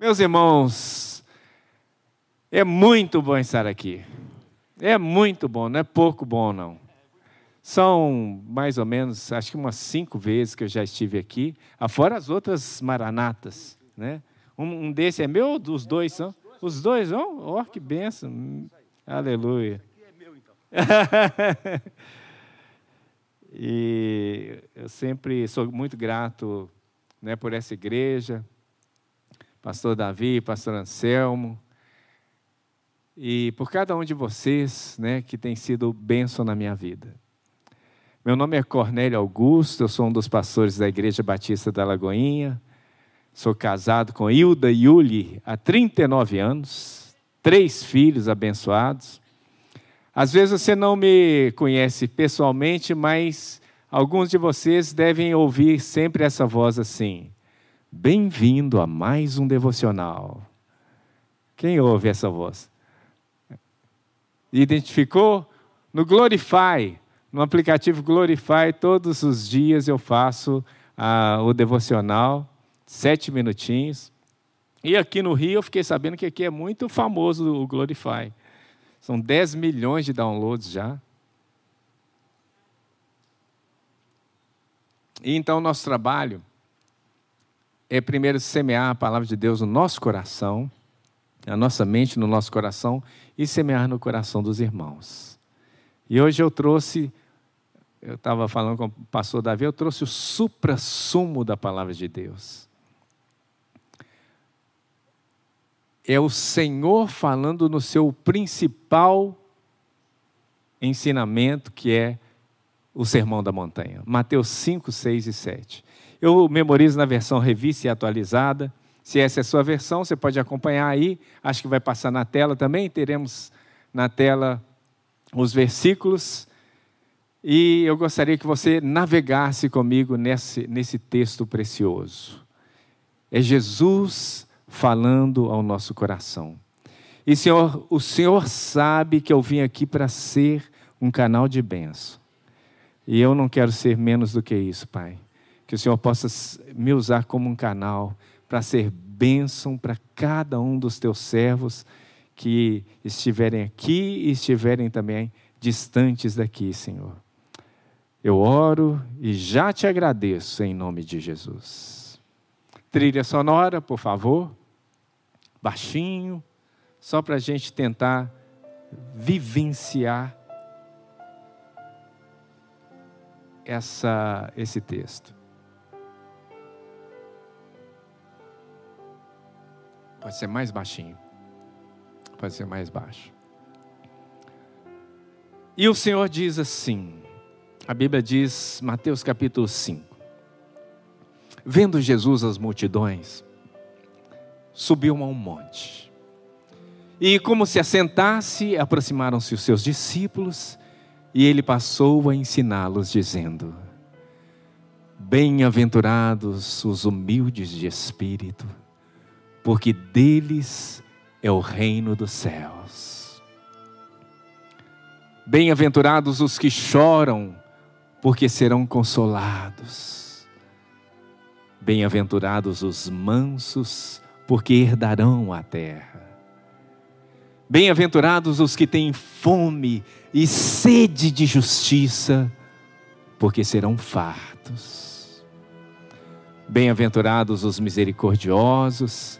Meus irmãos, é muito bom estar aqui. É muito bom, não é pouco bom, não. São mais ou menos, acho que umas cinco vezes que eu já estive aqui, afora as outras maranatas. Né? Um, um desse é meu, os dois são? Os dois vão? Oh, que benção. Aleluia. e eu sempre sou muito grato né, por essa igreja, pastor Davi, pastor Anselmo, e por cada um de vocês né, que tem sido bênção na minha vida. Meu nome é Cornélio Augusto, eu sou um dos pastores da Igreja Batista da Lagoinha, sou casado com Hilda Yuli há 39 anos, três filhos abençoados. Às vezes você não me conhece pessoalmente, mas alguns de vocês devem ouvir sempre essa voz assim: Bem-vindo a mais um devocional. Quem ouve essa voz? Identificou? No Glorify, no aplicativo Glorify, todos os dias eu faço ah, o devocional, sete minutinhos. E aqui no Rio eu fiquei sabendo que aqui é muito famoso o Glorify. São 10 milhões de downloads já. E então nosso trabalho é primeiro semear a palavra de Deus no nosso coração, na nossa mente, no nosso coração, e semear no coração dos irmãos. E hoje eu trouxe, eu estava falando com o pastor Davi, eu trouxe o supra-sumo da palavra de Deus. é o Senhor falando no seu principal ensinamento, que é o Sermão da Montanha. Mateus 5, 6 e 7. Eu memorizo na versão revista e atualizada. Se essa é a sua versão, você pode acompanhar aí. Acho que vai passar na tela também. Teremos na tela os versículos. E eu gostaria que você navegasse comigo nesse, nesse texto precioso. É Jesus falando ao nosso coração. E Senhor, o Senhor sabe que eu vim aqui para ser um canal de bênção. E eu não quero ser menos do que isso, Pai. Que o Senhor possa me usar como um canal para ser bênção para cada um dos teus servos que estiverem aqui e estiverem também distantes daqui, Senhor. Eu oro e já te agradeço em nome de Jesus. Trilha sonora, por favor baixinho, só para a gente tentar vivenciar essa, esse texto. Pode ser mais baixinho. Pode ser mais baixo. E o Senhor diz assim: a Bíblia diz, Mateus capítulo 5. Vendo Jesus as multidões, subiu a um monte. E como se assentasse, aproximaram-se os seus discípulos, e ele passou a ensiná-los, dizendo: Bem-aventurados os humildes de espírito, porque deles é o reino dos céus. Bem-aventurados os que choram, porque serão consolados. Bem-aventurados os mansos, porque herdarão a terra. Bem-aventurados os que têm fome e sede de justiça, porque serão fartos. Bem-aventurados os misericordiosos,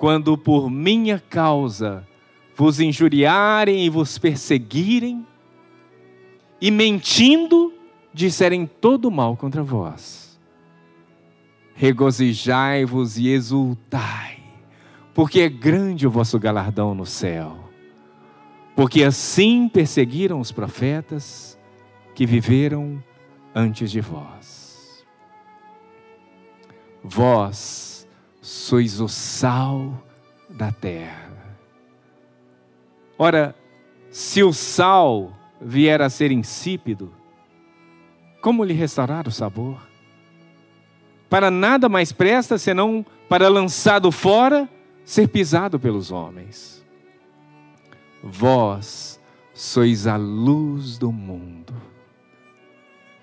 quando por minha causa vos injuriarem e vos perseguirem, e mentindo disserem todo mal contra vós regozijai-vos e exultai, porque é grande o vosso galardão no céu. Porque assim perseguiram os profetas que viveram antes de vós. Vós sois o sal da terra. Ora, se o sal vier a ser insípido, como lhe restaurar o sabor? Para nada mais presta senão para lançado fora, ser pisado pelos homens. Vós sois a luz do mundo.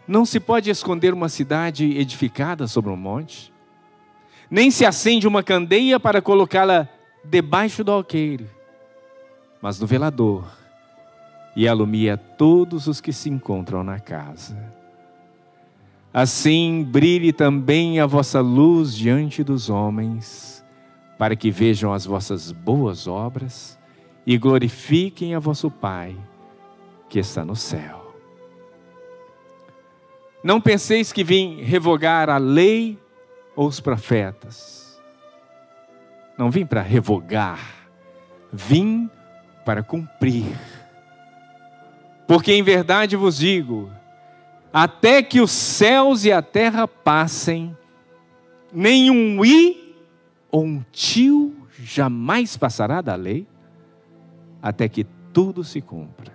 Não se pode esconder uma cidade edificada sobre um monte, nem se acende uma candeia para colocá-la debaixo do alqueire, mas no velador, e alumia todos os que se encontram na casa. Assim brilhe também a vossa luz diante dos homens, para que vejam as vossas boas obras e glorifiquem a vosso Pai que está no céu. Não penseis que vim revogar a lei ou os profetas. Não vim para revogar, vim para cumprir. Porque em verdade vos digo, até que os céus e a terra passem, nenhum i ou um tio jamais passará da lei, até que tudo se cumpra.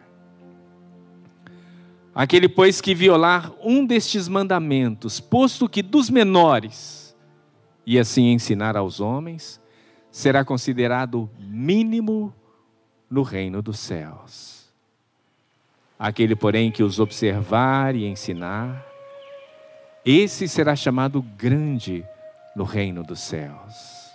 Aquele, pois, que violar um destes mandamentos, posto que dos menores, e assim ensinar aos homens, será considerado mínimo no reino dos céus. Aquele, porém, que os observar e ensinar, esse será chamado grande no reino dos céus.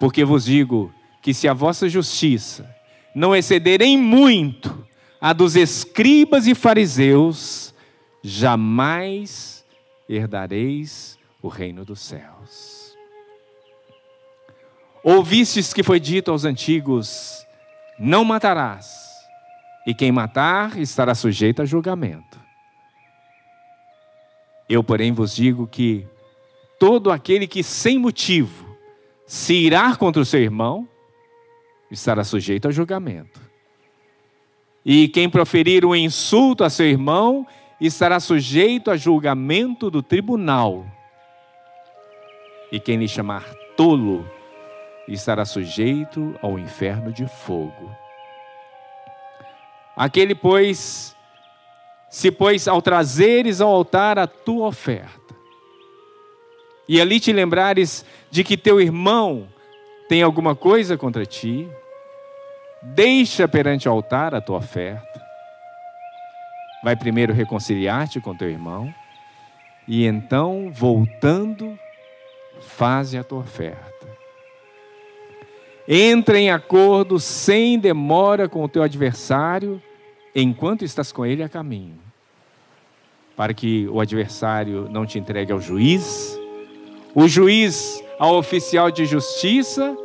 Porque vos digo que se a vossa justiça não excederem muito a dos escribas e fariseus, jamais herdareis o reino dos céus. Ouvistes que foi dito aos antigos: Não matarás, e quem matar estará sujeito a julgamento. Eu, porém, vos digo que todo aquele que sem motivo se irá contra o seu irmão estará sujeito a julgamento. E quem proferir um insulto a seu irmão estará sujeito a julgamento do tribunal. E quem lhe chamar tolo estará sujeito ao inferno de fogo. Aquele, pois, se pois ao trazeres ao altar a tua oferta, e ali te lembrares de que teu irmão tem alguma coisa contra ti, Deixa perante o altar a tua oferta. Vai primeiro reconciliar-te com teu irmão. E então, voltando, faze a tua oferta. Entra em acordo sem demora com o teu adversário, enquanto estás com ele a caminho, para que o adversário não te entregue ao juiz, o juiz ao oficial de justiça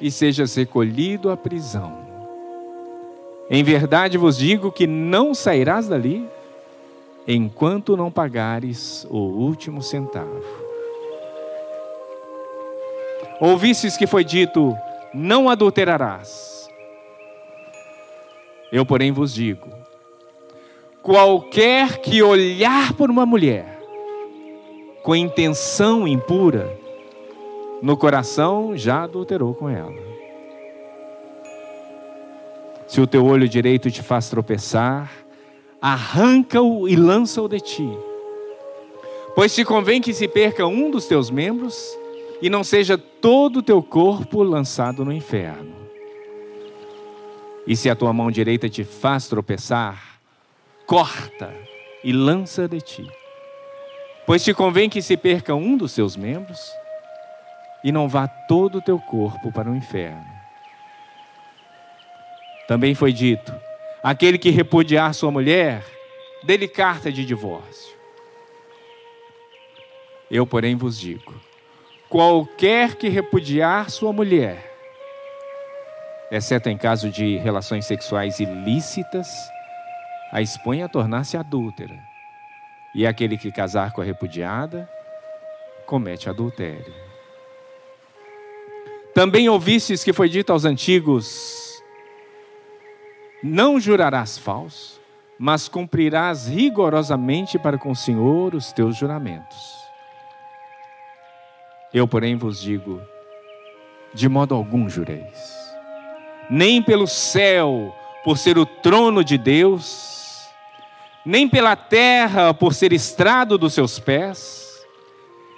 e sejas recolhido à prisão. Em verdade vos digo que não sairás dali enquanto não pagares o último centavo. Ouvistes que foi dito: Não adulterarás. Eu, porém, vos digo: qualquer que olhar por uma mulher com intenção impura, no coração já adulterou com ela. Se o teu olho direito te faz tropeçar, arranca-o e lança-o de ti. Pois te convém que se perca um dos teus membros e não seja todo o teu corpo lançado no inferno. E se a tua mão direita te faz tropeçar, corta e lança de ti. Pois te convém que se perca um dos teus membros e não vá todo o teu corpo para o inferno. Também foi dito: aquele que repudiar sua mulher, dê-lhe carta de divórcio. Eu, porém, vos digo: qualquer que repudiar sua mulher, exceto em caso de relações sexuais ilícitas, a expõe a tornar-se adúltera. E aquele que casar com a repudiada, comete adultério. Também ouvistes que foi dito aos antigos: não jurarás falso, mas cumprirás rigorosamente para com o Senhor os teus juramentos. Eu, porém, vos digo: de modo algum jureis. Nem pelo céu, por ser o trono de Deus, nem pela terra, por ser estrado dos seus pés,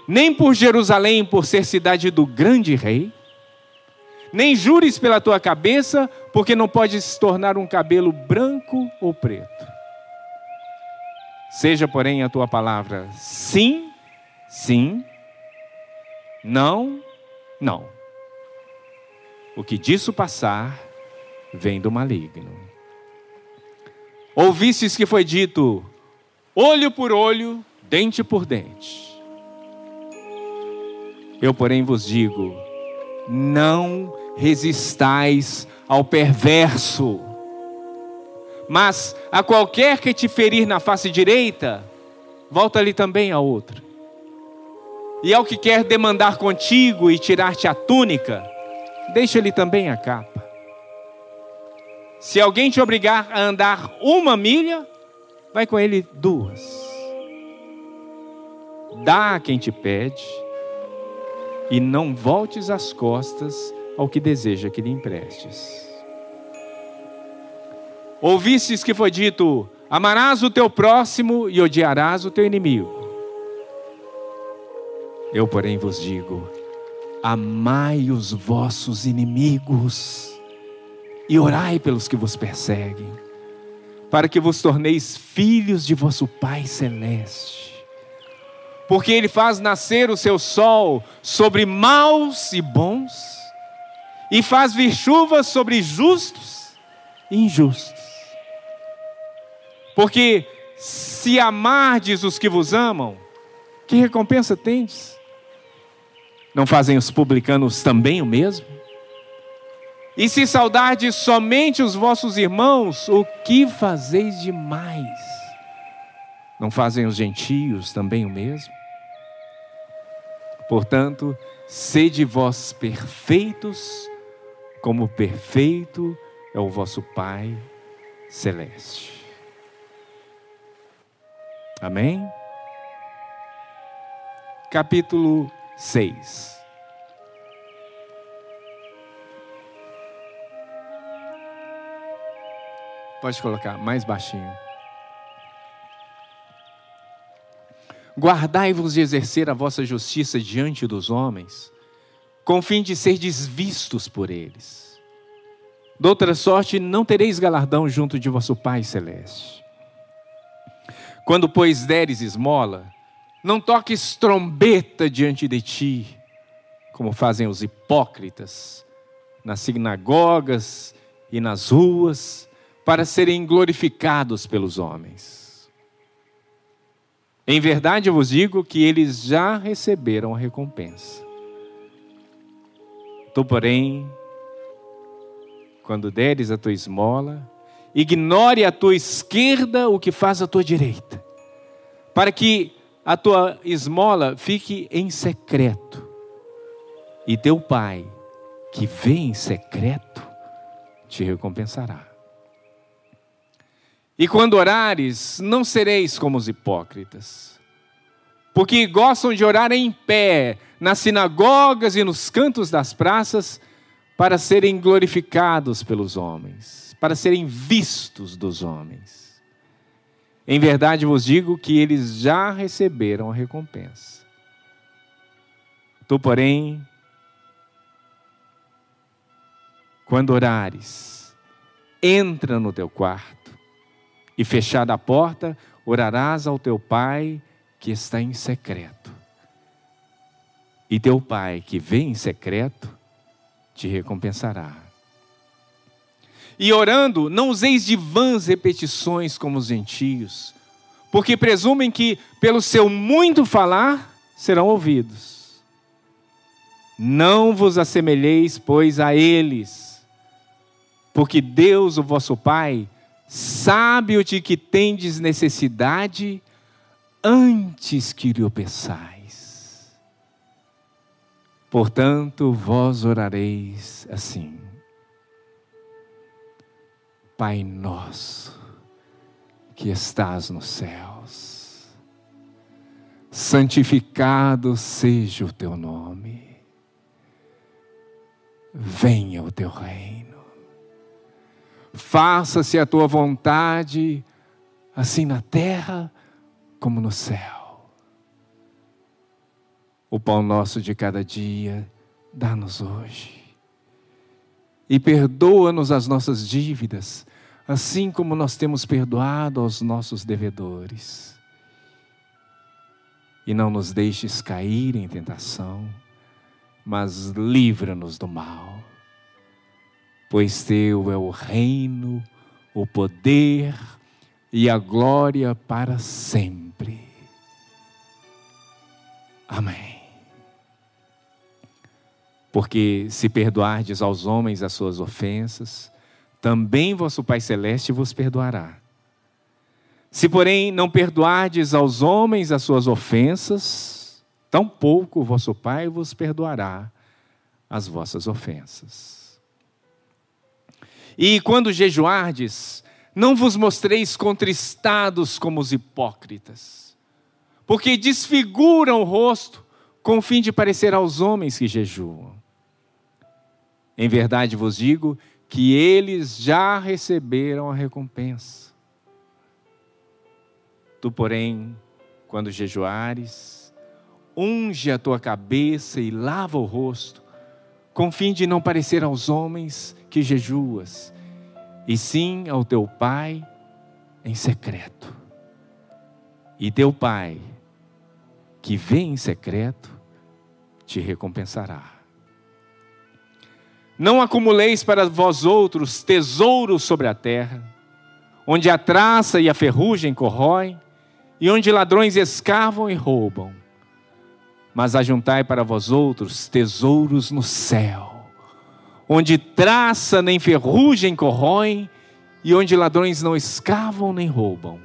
nem por Jerusalém, por ser cidade do grande rei, nem jures pela tua cabeça, porque não pode se tornar um cabelo branco ou preto. Seja, porém, a tua palavra sim, sim, não, não. O que disso passar vem do maligno. Ouvistes que foi dito: olho por olho, dente por dente. Eu, porém, vos digo: não resistais ao perverso, mas a qualquer que te ferir na face direita, volta-lhe também a outra. E ao que quer demandar contigo e tirar-te a túnica, deixa-lhe também a capa. Se alguém te obrigar a andar uma milha, vai com ele duas. Dá a quem te pede, e não voltes as costas ao que deseja que lhe emprestes. Ouvistes que foi dito: amarás o teu próximo e odiarás o teu inimigo. Eu, porém, vos digo: amai os vossos inimigos e orai pelos que vos perseguem, para que vos torneis filhos de vosso Pai Celeste. Porque Ele faz nascer o seu sol sobre maus e bons, e faz vir chuvas sobre justos e injustos. Porque se amardes os que vos amam, que recompensa tendes? Não fazem os publicanos também o mesmo? E se saudardes somente os vossos irmãos, o que fazeis demais? Não fazem os gentios também o mesmo? Portanto, sede vós perfeitos, como perfeito é o vosso Pai celeste. Amém? Capítulo 6. Pode colocar mais baixinho. Guardai-vos de exercer a vossa justiça diante dos homens, com fim de ser desvistos por eles. Doutra sorte, não tereis galardão junto de vosso Pai Celeste. Quando, pois, deres esmola, não toques trombeta diante de ti, como fazem os hipócritas, nas sinagogas e nas ruas, para serem glorificados pelos homens. Em verdade eu vos digo que eles já receberam a recompensa. Tu, porém, quando deres a tua esmola, ignore à tua esquerda o que faz a tua direita, para que a tua esmola fique em secreto, e teu pai, que vê em secreto, te recompensará. E quando orares, não sereis como os hipócritas, porque gostam de orar em pé, nas sinagogas e nos cantos das praças, para serem glorificados pelos homens, para serem vistos dos homens. Em verdade vos digo que eles já receberam a recompensa. Tu, porém, quando orares, entra no teu quarto e fechada a porta, orarás ao teu pai que está em secreto. E teu pai que vê em secreto te recompensará. E orando, não useis de vãs repetições como os gentios, porque presumem que, pelo seu muito falar, serão ouvidos. Não vos assemelheis, pois, a eles, porque Deus, o vosso Pai, sabe o de que tendes necessidade antes que lhe o peçais. Portanto, vós orareis assim: Pai nosso, que estás nos céus, santificado seja o teu nome. venha o teu reino. Faça-se a tua vontade, assim na terra como no céu. O pão nosso de cada dia, dá-nos hoje. E perdoa-nos as nossas dívidas, assim como nós temos perdoado aos nossos devedores. E não nos deixes cair em tentação, mas livra-nos do mal. Pois teu é o reino, o poder e a glória para sempre. Amém. Porque se perdoardes aos homens as suas ofensas, também vosso Pai Celeste vos perdoará. Se, porém, não perdoardes aos homens as suas ofensas, tampouco vosso Pai vos perdoará as vossas ofensas. E quando jejuardes, não vos mostreis contristados como os hipócritas, porque desfiguram o rosto com o fim de parecer aos homens que jejuam. Em verdade vos digo que eles já receberam a recompensa. Tu, porém, quando jejuares, unge a tua cabeça e lava o rosto, com fim de não parecer aos homens que jejuas, e sim ao teu Pai em secreto. E teu Pai, que vê em secreto, te recompensará. Não acumuleis para vós outros tesouros sobre a terra, onde a traça e a ferrugem corroem, e onde ladrões escavam e roubam. Mas ajuntai para vós outros tesouros no céu, onde traça nem ferrugem corroem, e onde ladrões não escavam nem roubam.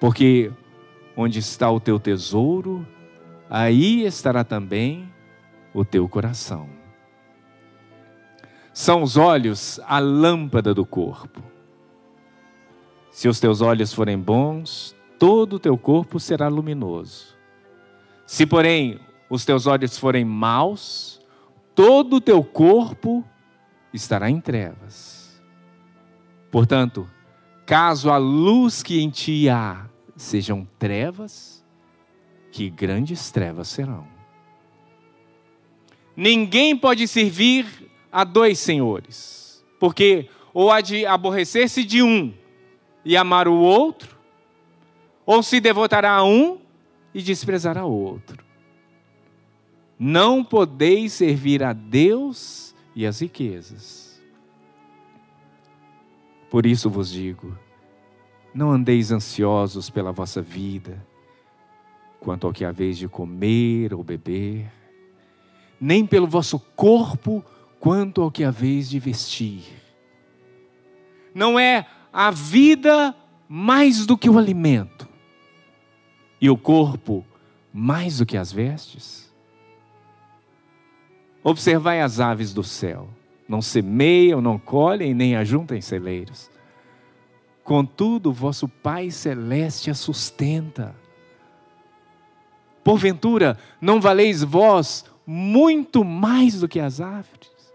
Porque onde está o teu tesouro, aí estará também o teu coração. São os olhos a lâmpada do corpo. Se os teus olhos forem bons, todo o teu corpo será luminoso. Se, porém, os teus olhos forem maus, todo o teu corpo estará em trevas. Portanto, caso a luz que em ti há sejam trevas, que grandes trevas serão. Ninguém pode servir a dois senhores, porque ou há de aborrecer-se de um e amar o outro, ou se devotará a um e desprezará o outro. Não podeis servir a Deus e as riquezas. Por isso vos digo: não andeis ansiosos pela vossa vida, quanto ao que haveis de comer ou beber, nem pelo vosso corpo, quanto ao que haveis de vestir. Não é a vida mais do que o alimento, e o corpo mais do que as vestes? Observai as aves do céu, não semeiam, não colhem, nem ajuntam celeiros. Contudo, vosso Pai Celeste a sustenta. Porventura, não valeis vós muito mais do que as aves?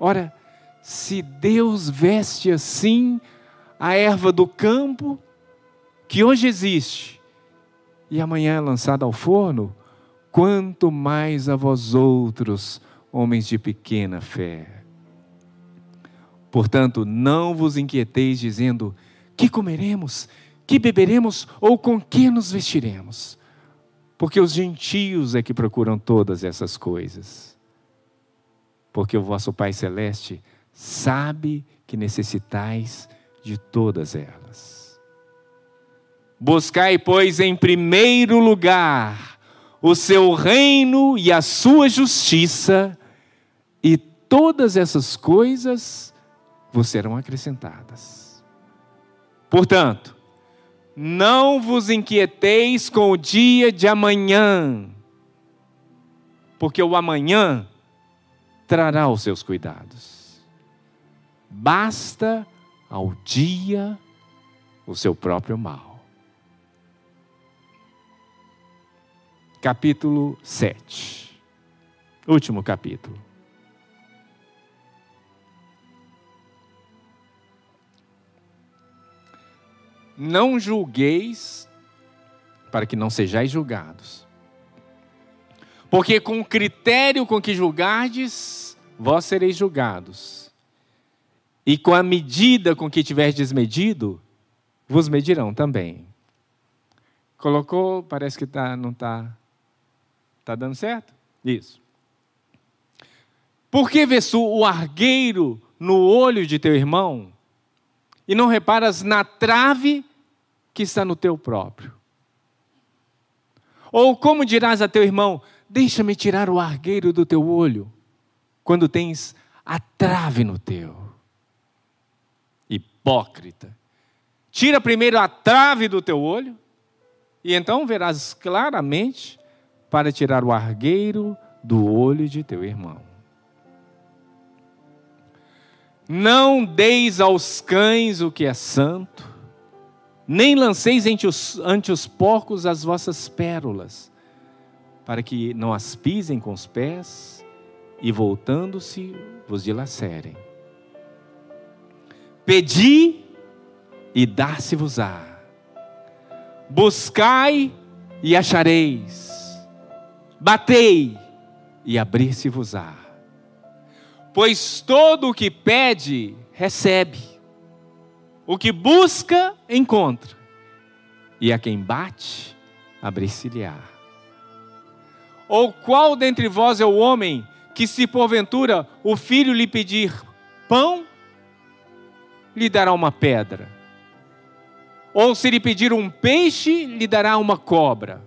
Ora, se Deus veste assim a erva do campo, que hoje existe, e amanhã é lançada ao forno, quanto mais a vós outros, homens de pequena fé. Portanto, não vos inquieteis dizendo: que comeremos, que beberemos ou com que nos vestiremos? Porque os gentios é que procuram todas essas coisas porque o vosso Pai Celeste sabe que necessitais de todas elas. Buscai, pois, em primeiro lugar o seu reino e a sua justiça, e todas essas coisas vos serão acrescentadas. Portanto, não vos inquieteis com o dia de amanhã, porque o amanhã trará os seus cuidados. Basta ao dia o seu próprio mal. Capítulo 7. Último capítulo. Não julgueis, para que não sejais julgados. Porque com o critério com que julgardes, vós sereis julgados. E com a medida com que tiverdes medido, vos medirão também. Colocou, parece que tá, não está tá dando certo? Isso. Por que vês o argueiro no olho de teu irmão e não reparas na trave que está no teu próprio? Ou como dirás a teu irmão: Deixa-me tirar o argueiro do teu olho, quando tens a trave no teu? Hipócrita. Tira primeiro a trave do teu olho, e então verás claramente para tirar o argueiro do olho de teu irmão. Não deis aos cães o que é santo, nem lanceis ante os, ante os porcos as vossas pérolas, para que não as pisem com os pés e, voltando-se, vos dilacerem. Pedi e dar-se-vos-á. Buscai e achareis. Batei e abrir-se-vos-á. Pois todo o que pede, recebe o que busca, encontra. E a quem bate, abrir-se-lhe-á. Ou qual dentre vós é o homem que, se porventura o filho lhe pedir pão, lhe dará uma pedra? Ou se lhe pedir um peixe, lhe dará uma cobra?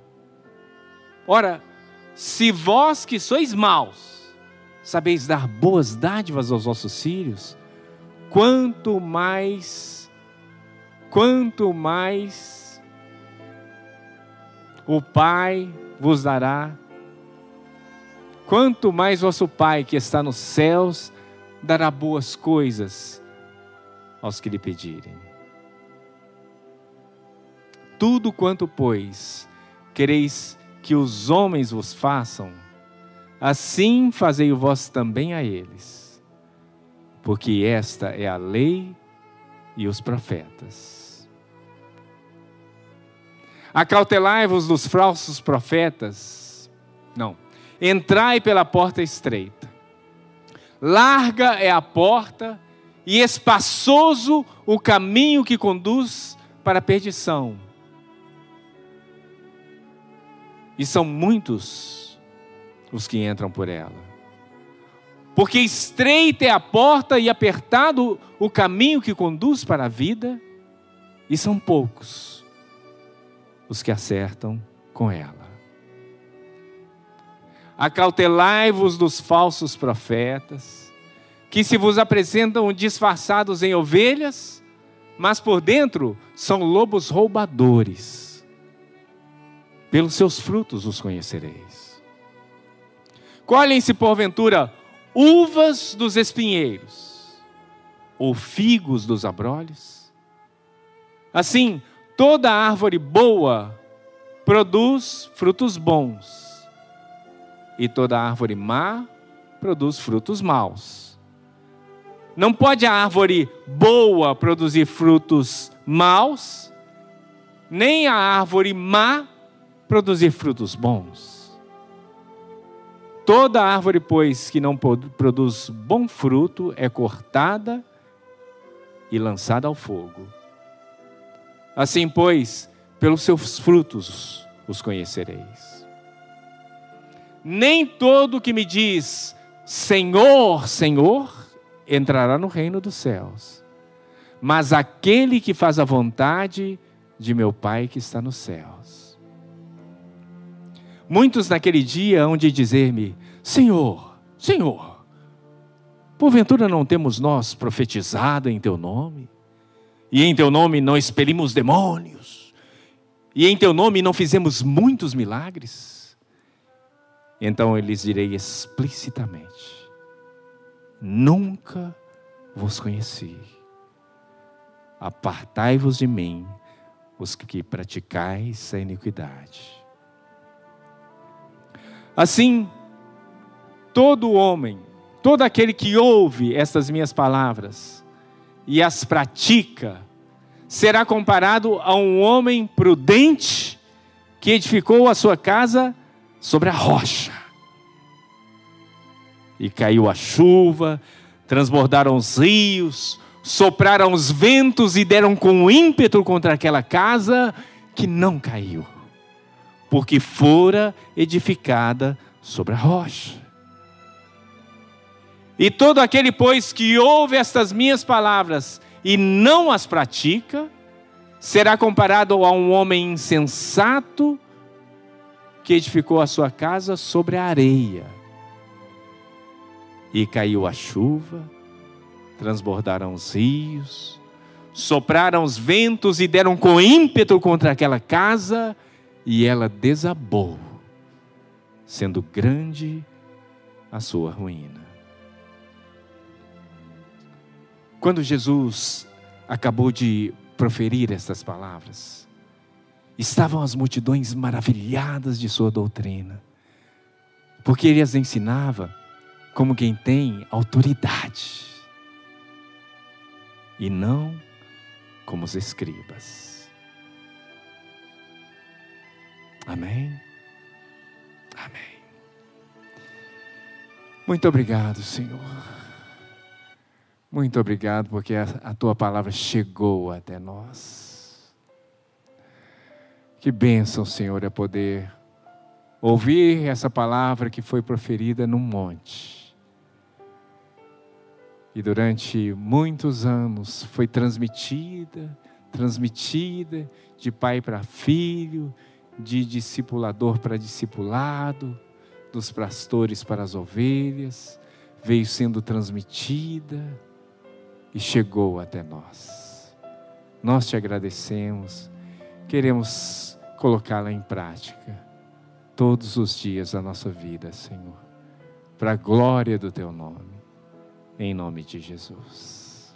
Ora, se vós que sois maus, sabeis dar boas dádivas aos vossos filhos, quanto mais quanto mais o Pai vos dará, quanto mais vosso Pai que está nos céus dará boas coisas aos que lhe pedirem. Tudo quanto, pois, quereis que os homens vos façam, assim fazei vós também a eles, porque esta é a lei e os profetas. Acautelai-vos dos falsos profetas. Não. Entrai pela porta estreita. Larga é a porta e espaçoso o caminho que conduz para a perdição. E são muitos os que entram por ela. Porque estreita é a porta e apertado o caminho que conduz para a vida, e são poucos os que acertam com ela. Acautelai-vos dos falsos profetas, que se vos apresentam disfarçados em ovelhas, mas por dentro são lobos roubadores. Pelos seus frutos os conhecereis. Colhem-se porventura uvas dos espinheiros, ou figos dos abrolhos? Assim, Toda árvore boa produz frutos bons, e toda árvore má produz frutos maus. Não pode a árvore boa produzir frutos maus, nem a árvore má produzir frutos bons. Toda árvore, pois, que não produz bom fruto é cortada e lançada ao fogo. Assim, pois, pelos seus frutos os conhecereis. Nem todo que me diz Senhor, Senhor, entrará no reino dos céus, mas aquele que faz a vontade de meu Pai que está nos céus. Muitos naquele dia hão de dizer-me: Senhor, Senhor, Porventura não temos nós profetizado em teu nome? E em teu nome não expelimos demônios? E em teu nome não fizemos muitos milagres? Então eu lhes direi explicitamente: Nunca vos conheci. Apartai-vos de mim, os que praticais a iniquidade. Assim, todo homem, todo aquele que ouve estas minhas palavras e as pratica, será comparado a um homem prudente que edificou a sua casa sobre a rocha. E caiu a chuva, transbordaram os rios, sopraram os ventos e deram com ímpeto contra aquela casa que não caiu, porque fora edificada sobre a rocha. E todo aquele, pois, que ouve estas minhas palavras e não as pratica, será comparado a um homem insensato que edificou a sua casa sobre a areia. E caiu a chuva, transbordaram os rios, sopraram os ventos e deram com ímpeto contra aquela casa, e ela desabou, sendo grande a sua ruína. Quando Jesus acabou de proferir essas palavras, estavam as multidões maravilhadas de sua doutrina, porque ele as ensinava como quem tem autoridade, e não como os escribas. Amém? Amém. Muito obrigado, Senhor. Muito obrigado porque a, tua palavra chegou até nós. Que bênção, Senhor, é poder ouvir essa palavra que foi proferida num monte. E durante muitos anos foi transmitida, transmitida de pai para filho, de discipulador para discipulado, dos pastores para as ovelhas, veio sendo transmitida e chegou até nós. Nós te agradecemos, queremos colocá-la em prática todos os dias da nossa vida, Senhor, para a glória do teu nome, em nome de Jesus.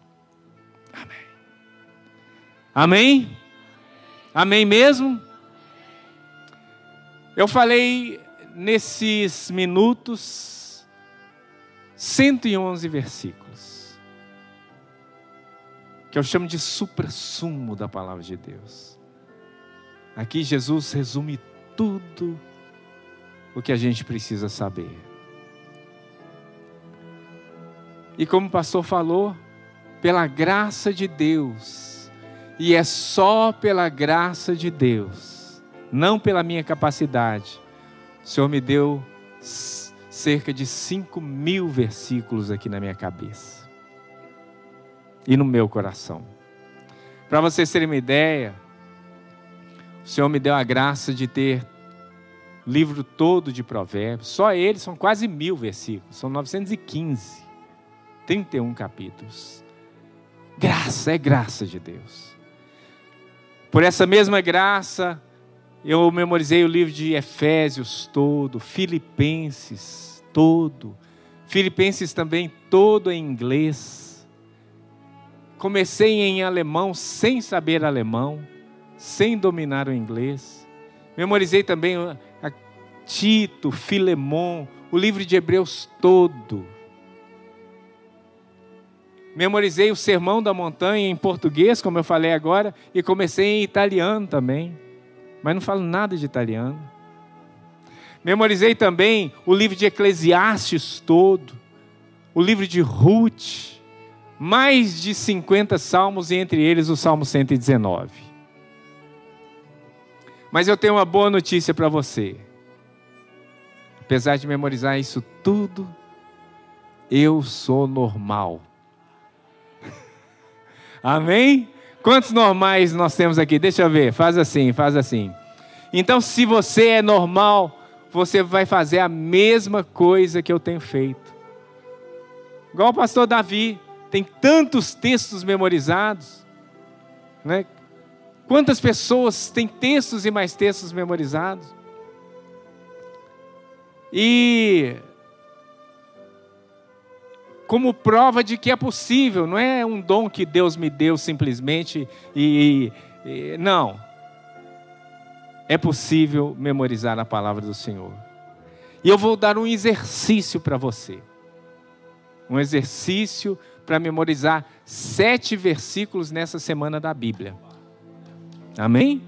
Amém. Amém? Amém mesmo? Eu falei nesses minutos 111 versículos que eu chamo de supra-sumo da palavra de Deus. Aqui Jesus resume tudo o que a gente precisa saber. E como o pastor falou, pela graça de Deus, e é só pela graça de Deus, não pela minha capacidade, o Senhor me deu cerca de 5 mil versículos aqui na minha cabeça e no meu coração. Para vocês terem uma ideia, o Senhor me deu a graça de ter livro todo de provérbios. Só eles são quase mil versículos, são 915, 31 capítulos. Graça, é graça de Deus. Por essa mesma graça, eu memorizei o livro de Efésios todo, Filipenses todo, Filipenses também todo em inglês. Comecei em alemão sem saber alemão, sem dominar o inglês. Memorizei também Tito, Filemon, o livro de Hebreus todo. Memorizei o Sermão da Montanha em português, como eu falei agora, e comecei em italiano também, mas não falo nada de italiano. Memorizei também o livro de Eclesiastes todo, o livro de Ruth, mais de 50 salmos, e entre eles o Salmo 119. Mas eu tenho uma boa notícia para você. Apesar de memorizar isso tudo, eu sou normal. Amém? Quantos normais nós temos aqui? Deixa eu ver, faz assim, faz assim. Então, se você é normal, você vai fazer a mesma coisa que eu tenho feito Igual o pastor Davi, tem tantos textos memorizados. Né? Quantas pessoas têm textos e mais textos memorizados? E como prova de que é possível, não é um dom que Deus me deu simplesmente e, e não. É possível memorizar a palavra do Senhor. E eu vou dar um exercício para você. Um exercício para memorizar sete versículos nessa semana da Bíblia. Amém?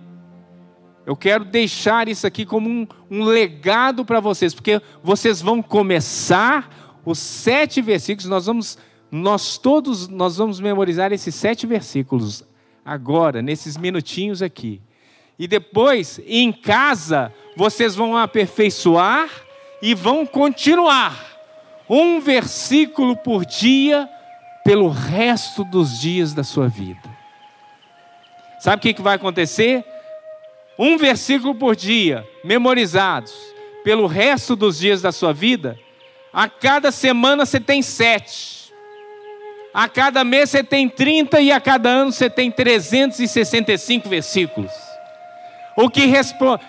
Eu quero deixar isso aqui como um, um legado para vocês, porque vocês vão começar os sete versículos, nós vamos, nós todos, nós vamos memorizar esses sete versículos agora, nesses minutinhos aqui. E depois, em casa, vocês vão aperfeiçoar e vão continuar um versículo por dia pelo resto dos dias da sua vida. Sabe o que, vai acontecer? Um versículo por dia, memorizados, pelo resto dos dias da sua vida, a cada semana você tem sete. A cada mês você tem 30 e a cada ano você tem 365 versículos. O que,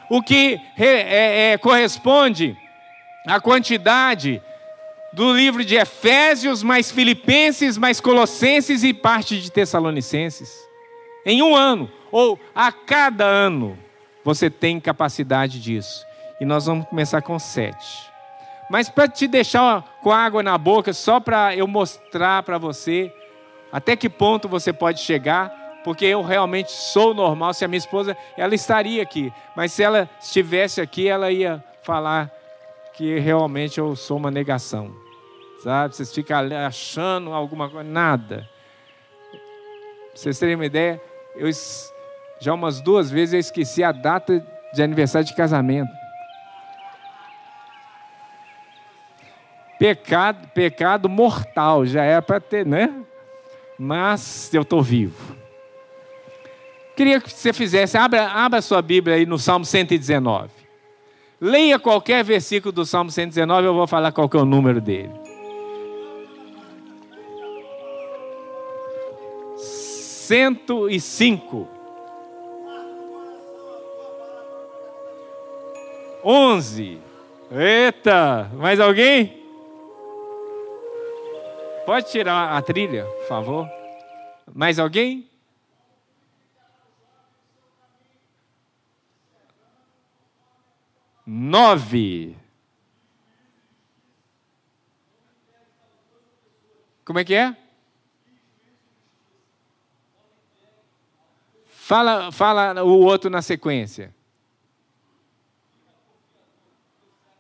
o que é, é, corresponde à quantidade do livro de Efésios, mais Filipenses, mais Colossenses e parte de Tessalonicenses. Em um ano, ou a cada ano, você tem capacidade disso. E nós vamos começar com sete. Mas para te deixar com água na boca, só para eu mostrar para você até que ponto você pode chegar, porque eu realmente sou normal. Se a minha esposa, ela estaria aqui, mas se ela estivesse aqui, ela ia falar que realmente eu sou uma negação, sabe? Vocês ficam achando alguma coisa, nada. Pra vocês terem uma ideia, eu já umas duas vezes eu esqueci a data de aniversário de casamento. Pecado, pecado mortal, já é para ter, né? Mas eu estou vivo. Queria que você fizesse, abra, abra sua Bíblia aí no Salmo 119. Leia qualquer versículo do Salmo 119, eu vou falar qual é o número dele. Cento e cinco. Onze. Eita, mais alguém? Pode tirar a trilha, por favor? Mais alguém? Nove. Como é que é? Fala, fala o outro na sequência.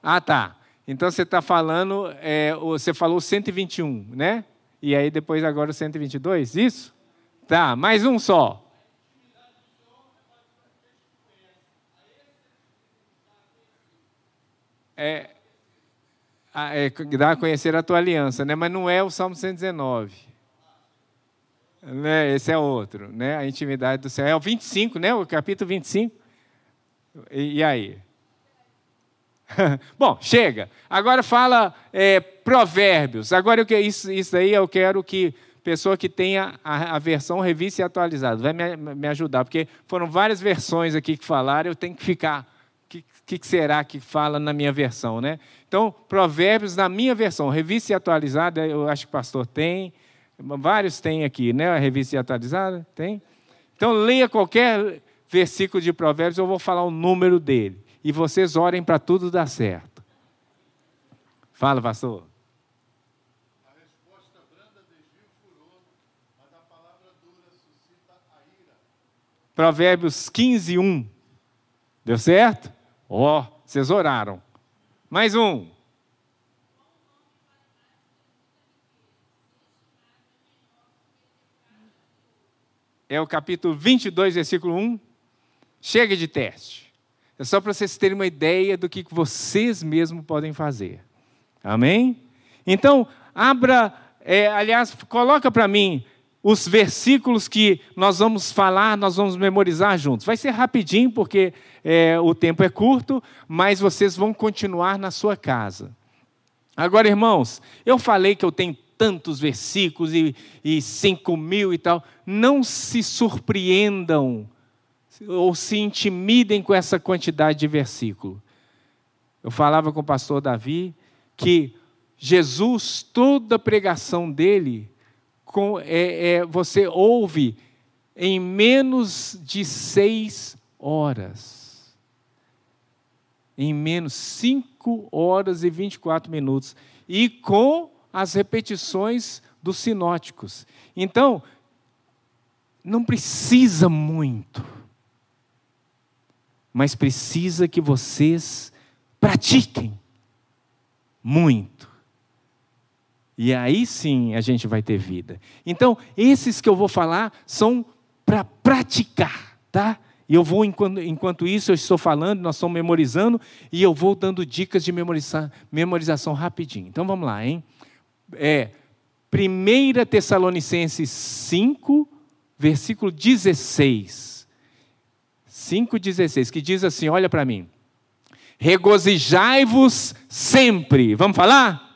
Ah, tá. Então você está falando, é, você falou 121, né? E aí depois agora o 122, isso? Tá, mais um só. É, é, dá a conhecer a tua aliança, né? Mas não é o Salmo 119. Né? Esse é outro, né? A intimidade do céu. É o 25, né? O capítulo 25. E, e aí? Bom, chega. Agora fala é, provérbios. Agora eu, isso, isso aí eu quero que pessoa que tenha a, a versão revista e atualizada vai me, me, ajudar, porque foram várias versões aqui que falaram, eu tenho que ficar. O que, que, será que fala na minha versão, né? Então, provérbios na minha versão, revista e atualizada, eu acho que o pastor tem, vários têm aqui, né? A revista e atualizada, tem? Então, leia qualquer versículo de provérbios, eu vou falar o número dele e vocês orem para tudo dar certo. Fala, pastor. Provérbios 15, 1. Deu certo? Ó, oh, vocês oraram. Mais um. É o capítulo 22, versículo 1. Chega de teste. É só para vocês terem uma ideia do que vocês mesmos podem fazer. Amém? Então, abra, é, aliás, coloca para mim os versículos que nós vamos falar, nós vamos memorizar juntos. Vai ser rapidinho, porque é, o tempo é curto, mas vocês vão continuar na sua casa. Agora, irmãos, eu falei que eu tenho tantos versículos e, e cinco mil e tal. Não se surpreendam ou se intimidem com essa quantidade de versículo. Eu falava com o pastor Davi que Jesus, toda a pregação dele, com, é, é, você ouve em menos de seis horas. Em menos cinco horas e 24 minutos. E com as repetições dos sinóticos. Então, não precisa muito, mas precisa que vocês pratiquem muito. E aí sim a gente vai ter vida. Então, esses que eu vou falar são para praticar, tá? E eu vou, enquanto, enquanto isso, eu estou falando, nós estamos memorizando, e eu vou dando dicas de memorizar, memorização rapidinho. Então vamos lá, hein? É, 1 Tessalonicenses 5, versículo 16. 5,16, que diz assim: olha para mim. Regozijai-vos sempre. Vamos falar?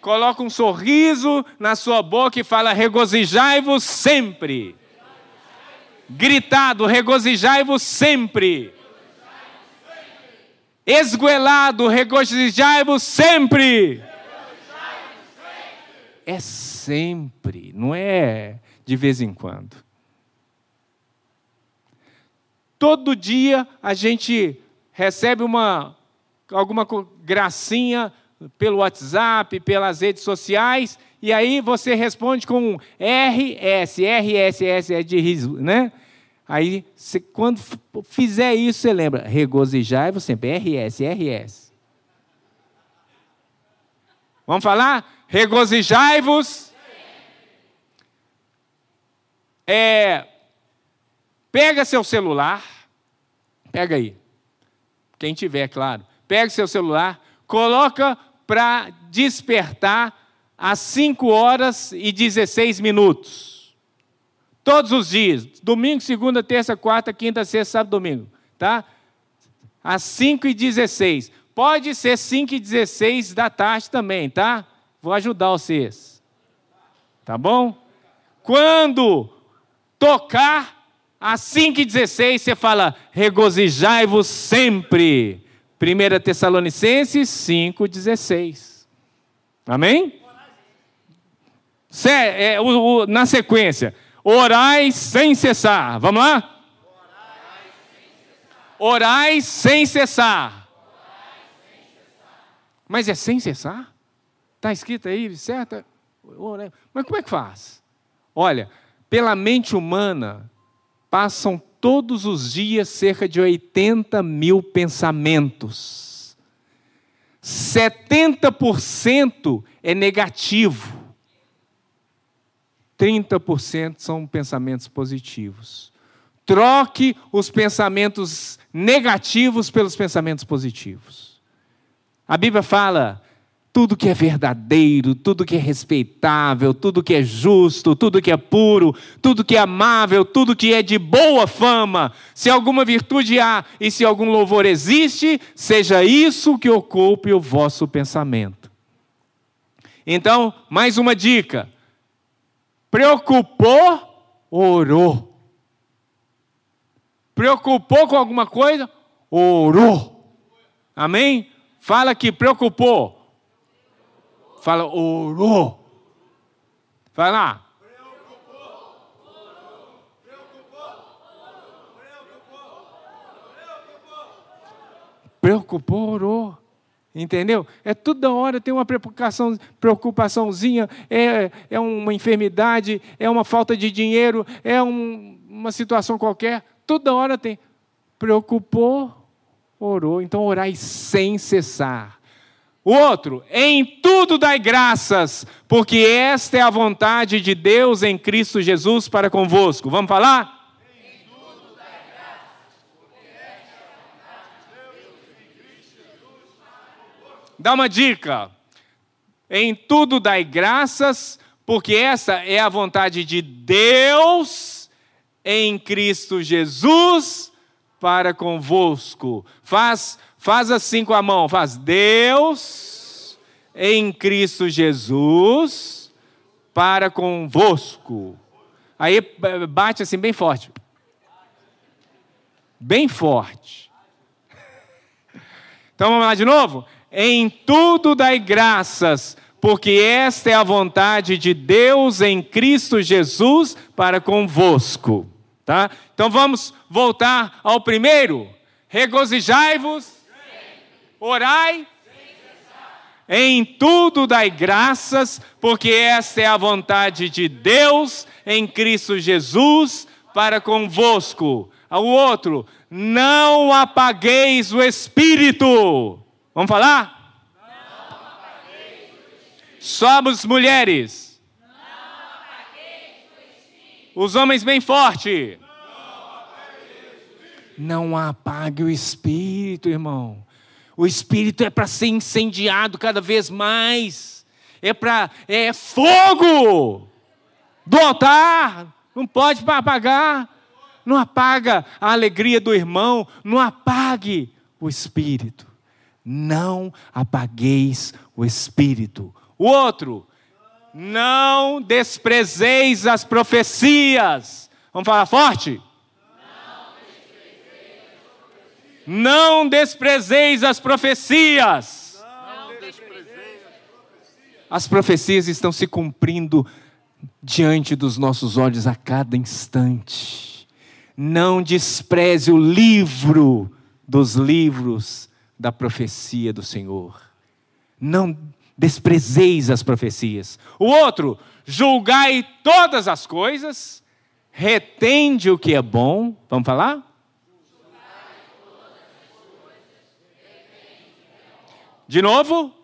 Coloca um sorriso na sua boca e fala: regozijai-vos sempre. Gritado: regozijai-vos sempre. Esguelado: regozijai-vos sempre. É sempre, não é de vez em quando. Todo dia a gente recebe uma alguma gracinha pelo WhatsApp, pelas redes sociais, e aí você responde com RS, RSS é de riso, né? Aí, quando fizer isso, você lembra, regozijai-vos sempre, RS, RS. Vamos falar? Regozijai-vos. É, pega seu celular, pega aí, quem tiver, claro. Pega seu celular, coloca para despertar às 5 horas e 16 minutos. Todos os dias, domingo, segunda, terça, quarta, quinta, sexta, sábado, domingo, tá? Às 5 e 16. Pode ser 5 e 16 da tarde também, tá? Vou ajudar vocês. Tá bom? Quando tocar às 5 e 16, você fala: regozijai-vos sempre. 1 Tessalonicenses 5,16. Amém? é, o, o, na sequência, orai sem cessar. Vamos lá? Orai sem cessar. Mas é sem cessar? Está escrito aí, certo? Mas como é que faz? Olha, pela mente humana, passam todos os dias cerca de 80 mil pensamentos. 70% é negativo. 30% são pensamentos positivos. Troque os pensamentos negativos pelos pensamentos positivos. A Bíblia fala tudo que é verdadeiro, tudo que é respeitável, tudo que é justo, tudo que é puro, tudo que é amável, tudo que é de boa fama, se alguma virtude há e se algum louvor existe, seja isso que ocupe o vosso pensamento. Então, mais uma dica: preocupou, orou. Preocupou com alguma coisa? Orou. Amém? Fala que preocupou Fala, orou. Vai lá. Preocupou, orou. Entendeu? É toda hora tem uma preocupação, preocupaçãozinha, é, é uma enfermidade, é uma falta de dinheiro, é um, uma situação qualquer. Toda hora tem. Preocupou, orou. Então, orai sem cessar. O outro, em tudo dai graças, porque esta é a vontade de Deus em Cristo Jesus para convosco. Vamos falar? Em tudo dai graças, porque esta é a vontade de Deus em Cristo Jesus para convosco. Dá uma dica. Em tudo dai graças, porque essa é a vontade de Deus em Cristo Jesus para convosco. Faz Faz assim com a mão, faz Deus em Cristo Jesus para convosco. Aí bate assim bem forte. Bem forte. Então vamos lá de novo? Em tudo dai graças, porque esta é a vontade de Deus em Cristo Jesus para convosco. Tá? Então vamos voltar ao primeiro. Regozijai-vos, orai, em tudo dai graças, porque esta é a vontade de Deus em Cristo Jesus para convosco. O outro, não apagueis o espírito. Vamos falar? Somos mulheres. Os homens bem forte. Não apague o espírito, irmão. O espírito é para ser incendiado cada vez mais. É para é fogo do altar. Não pode apagar. Não apaga a alegria do irmão, não apague o espírito. Não apagueis o espírito. O outro, não desprezeis as profecias. Vamos falar forte? Não desprezeis as profecias. As profecias estão se cumprindo diante dos nossos olhos a cada instante. Não despreze o livro dos livros da profecia do Senhor. Não desprezeis as profecias. O outro, julgai todas as coisas, retende o que é bom. Vamos falar? De novo?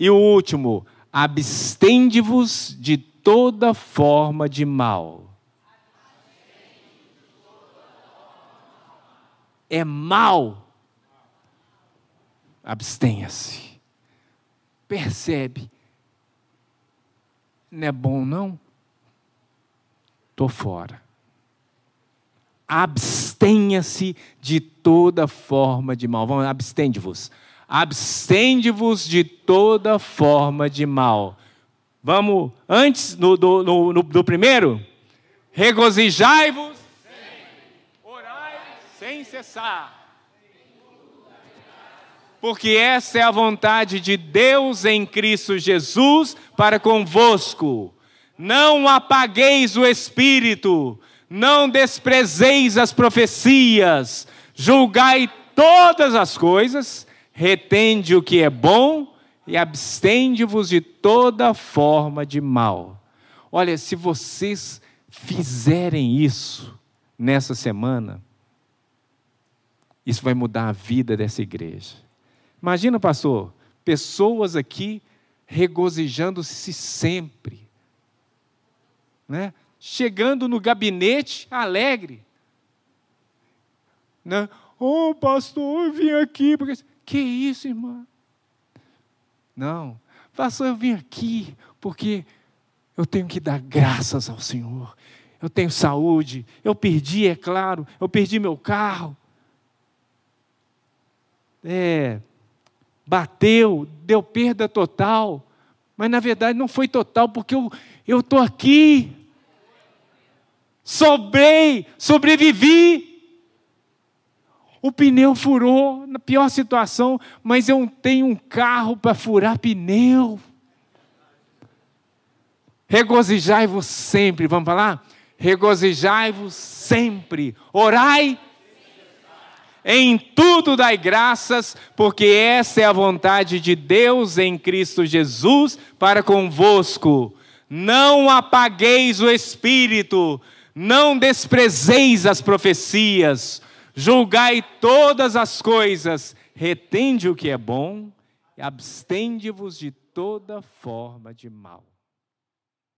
E o último, abstende-vos de toda forma de mal. É mal abstenha-se. Percebe? Não é bom, não? Estou fora. Abstenha-se de toda forma de mal. Vamos, abstende-vos. Abstende-vos de toda forma de mal. Vamos, antes do, do, do, do primeiro, regozijai-vos, sem cessar porque essa é a vontade de Deus em Cristo Jesus para convosco. Não apagueis o espírito, não desprezeis as profecias, julgai todas as coisas, retende o que é bom e abstende-vos de toda forma de mal. Olha, se vocês fizerem isso nessa semana, isso vai mudar a vida dessa igreja. Imagina, pastor, pessoas aqui regozijando-se sempre, né? chegando no gabinete alegre. Né? Oh, pastor, eu vim aqui. Porque... Que isso, irmã? Não, pastor, eu vim aqui porque eu tenho que dar graças ao Senhor. Eu tenho saúde, eu perdi, é claro, eu perdi meu carro. É, bateu, deu perda total. Mas na verdade não foi total, porque eu estou aqui. Sobrei, sobrevivi. O pneu furou, na pior situação, mas eu tenho um carro para furar pneu. Regozijai-vos sempre, vamos falar? Regozijai-vos sempre. Orai em tudo dai graças, porque essa é a vontade de Deus em Cristo Jesus para convosco. Não apagueis o espírito, não desprezeis as profecias, julgai todas as coisas, retende o que é bom e abstende-vos de toda forma de mal.